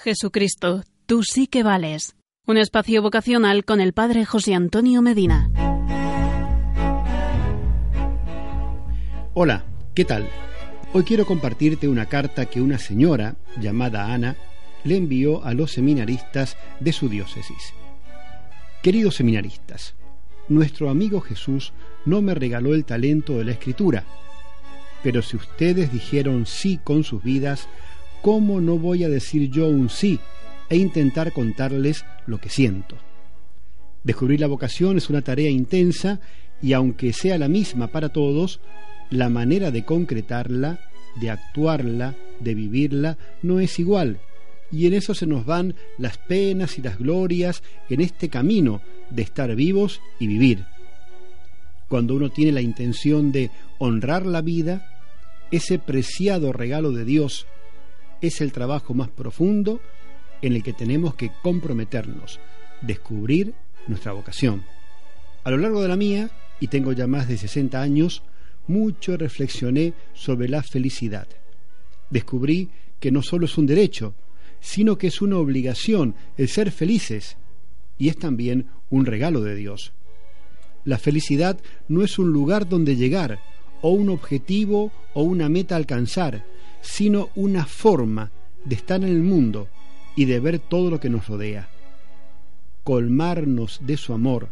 Jesucristo, tú sí que vales. Un espacio vocacional con el Padre José Antonio Medina. Hola, ¿qué tal? Hoy quiero compartirte una carta que una señora llamada Ana le envió a los seminaristas de su diócesis. Queridos seminaristas, nuestro amigo Jesús no me regaló el talento de la escritura, pero si ustedes dijeron sí con sus vidas, ¿cómo no voy a decir yo un sí e intentar contarles lo que siento? Descubrir la vocación es una tarea intensa y aunque sea la misma para todos, la manera de concretarla, de actuarla, de vivirla, no es igual. Y en eso se nos van las penas y las glorias en este camino de estar vivos y vivir. Cuando uno tiene la intención de honrar la vida, ese preciado regalo de Dios es el trabajo más profundo en el que tenemos que comprometernos, descubrir nuestra vocación. A lo largo de la mía, y tengo ya más de 60 años, mucho reflexioné sobre la felicidad. Descubrí que no solo es un derecho, sino que es una obligación el ser felices, y es también un regalo de Dios. La felicidad no es un lugar donde llegar, o un objetivo o una meta alcanzar, sino una forma de estar en el mundo y de ver todo lo que nos rodea. Colmarnos de su amor.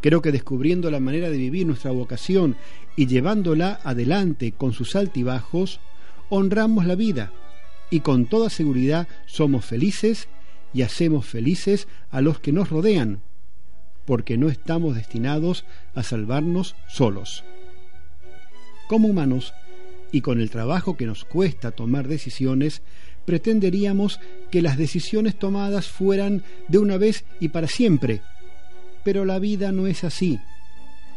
Creo que descubriendo la manera de vivir nuestra vocación y llevándola adelante con sus altibajos, honramos la vida y con toda seguridad somos felices y hacemos felices a los que nos rodean, porque no estamos destinados a salvarnos solos. Como humanos, y con el trabajo que nos cuesta tomar decisiones, pretenderíamos que las decisiones tomadas fueran de una vez y para siempre. Pero la vida no es así.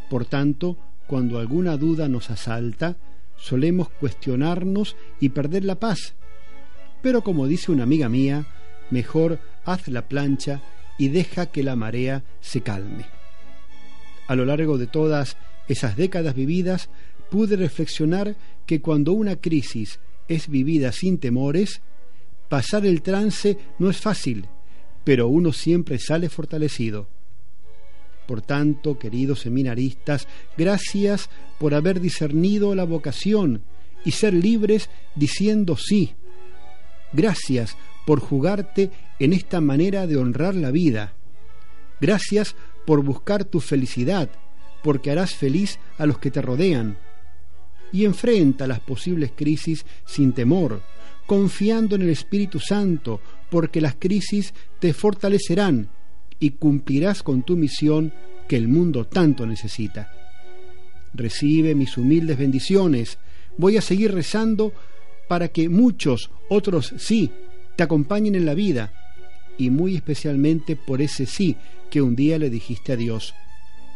Por tanto, cuando alguna duda nos asalta, solemos cuestionarnos y perder la paz. Pero como dice una amiga mía, mejor haz la plancha y deja que la marea se calme. A lo largo de todas esas décadas vividas, pude reflexionar que cuando una crisis es vivida sin temores, pasar el trance no es fácil, pero uno siempre sale fortalecido. Por tanto, queridos seminaristas, gracias por haber discernido la vocación y ser libres diciendo sí. Gracias por jugarte en esta manera de honrar la vida. Gracias por buscar tu felicidad, porque harás feliz a los que te rodean y enfrenta las posibles crisis sin temor, confiando en el Espíritu Santo, porque las crisis te fortalecerán y cumplirás con tu misión que el mundo tanto necesita. Recibe mis humildes bendiciones. Voy a seguir rezando para que muchos otros sí te acompañen en la vida y muy especialmente por ese sí que un día le dijiste a Dios,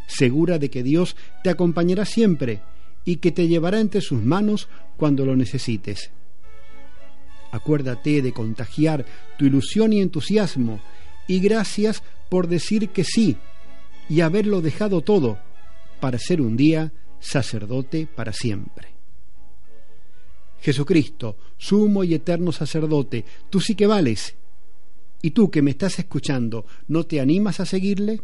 segura de que Dios te acompañará siempre y que te llevará entre sus manos cuando lo necesites. Acuérdate de contagiar tu ilusión y entusiasmo y gracias por decir que sí y haberlo dejado todo para ser un día sacerdote para siempre. Jesucristo, sumo y eterno sacerdote, tú sí que vales. ¿Y tú que me estás escuchando, no te animas a seguirle?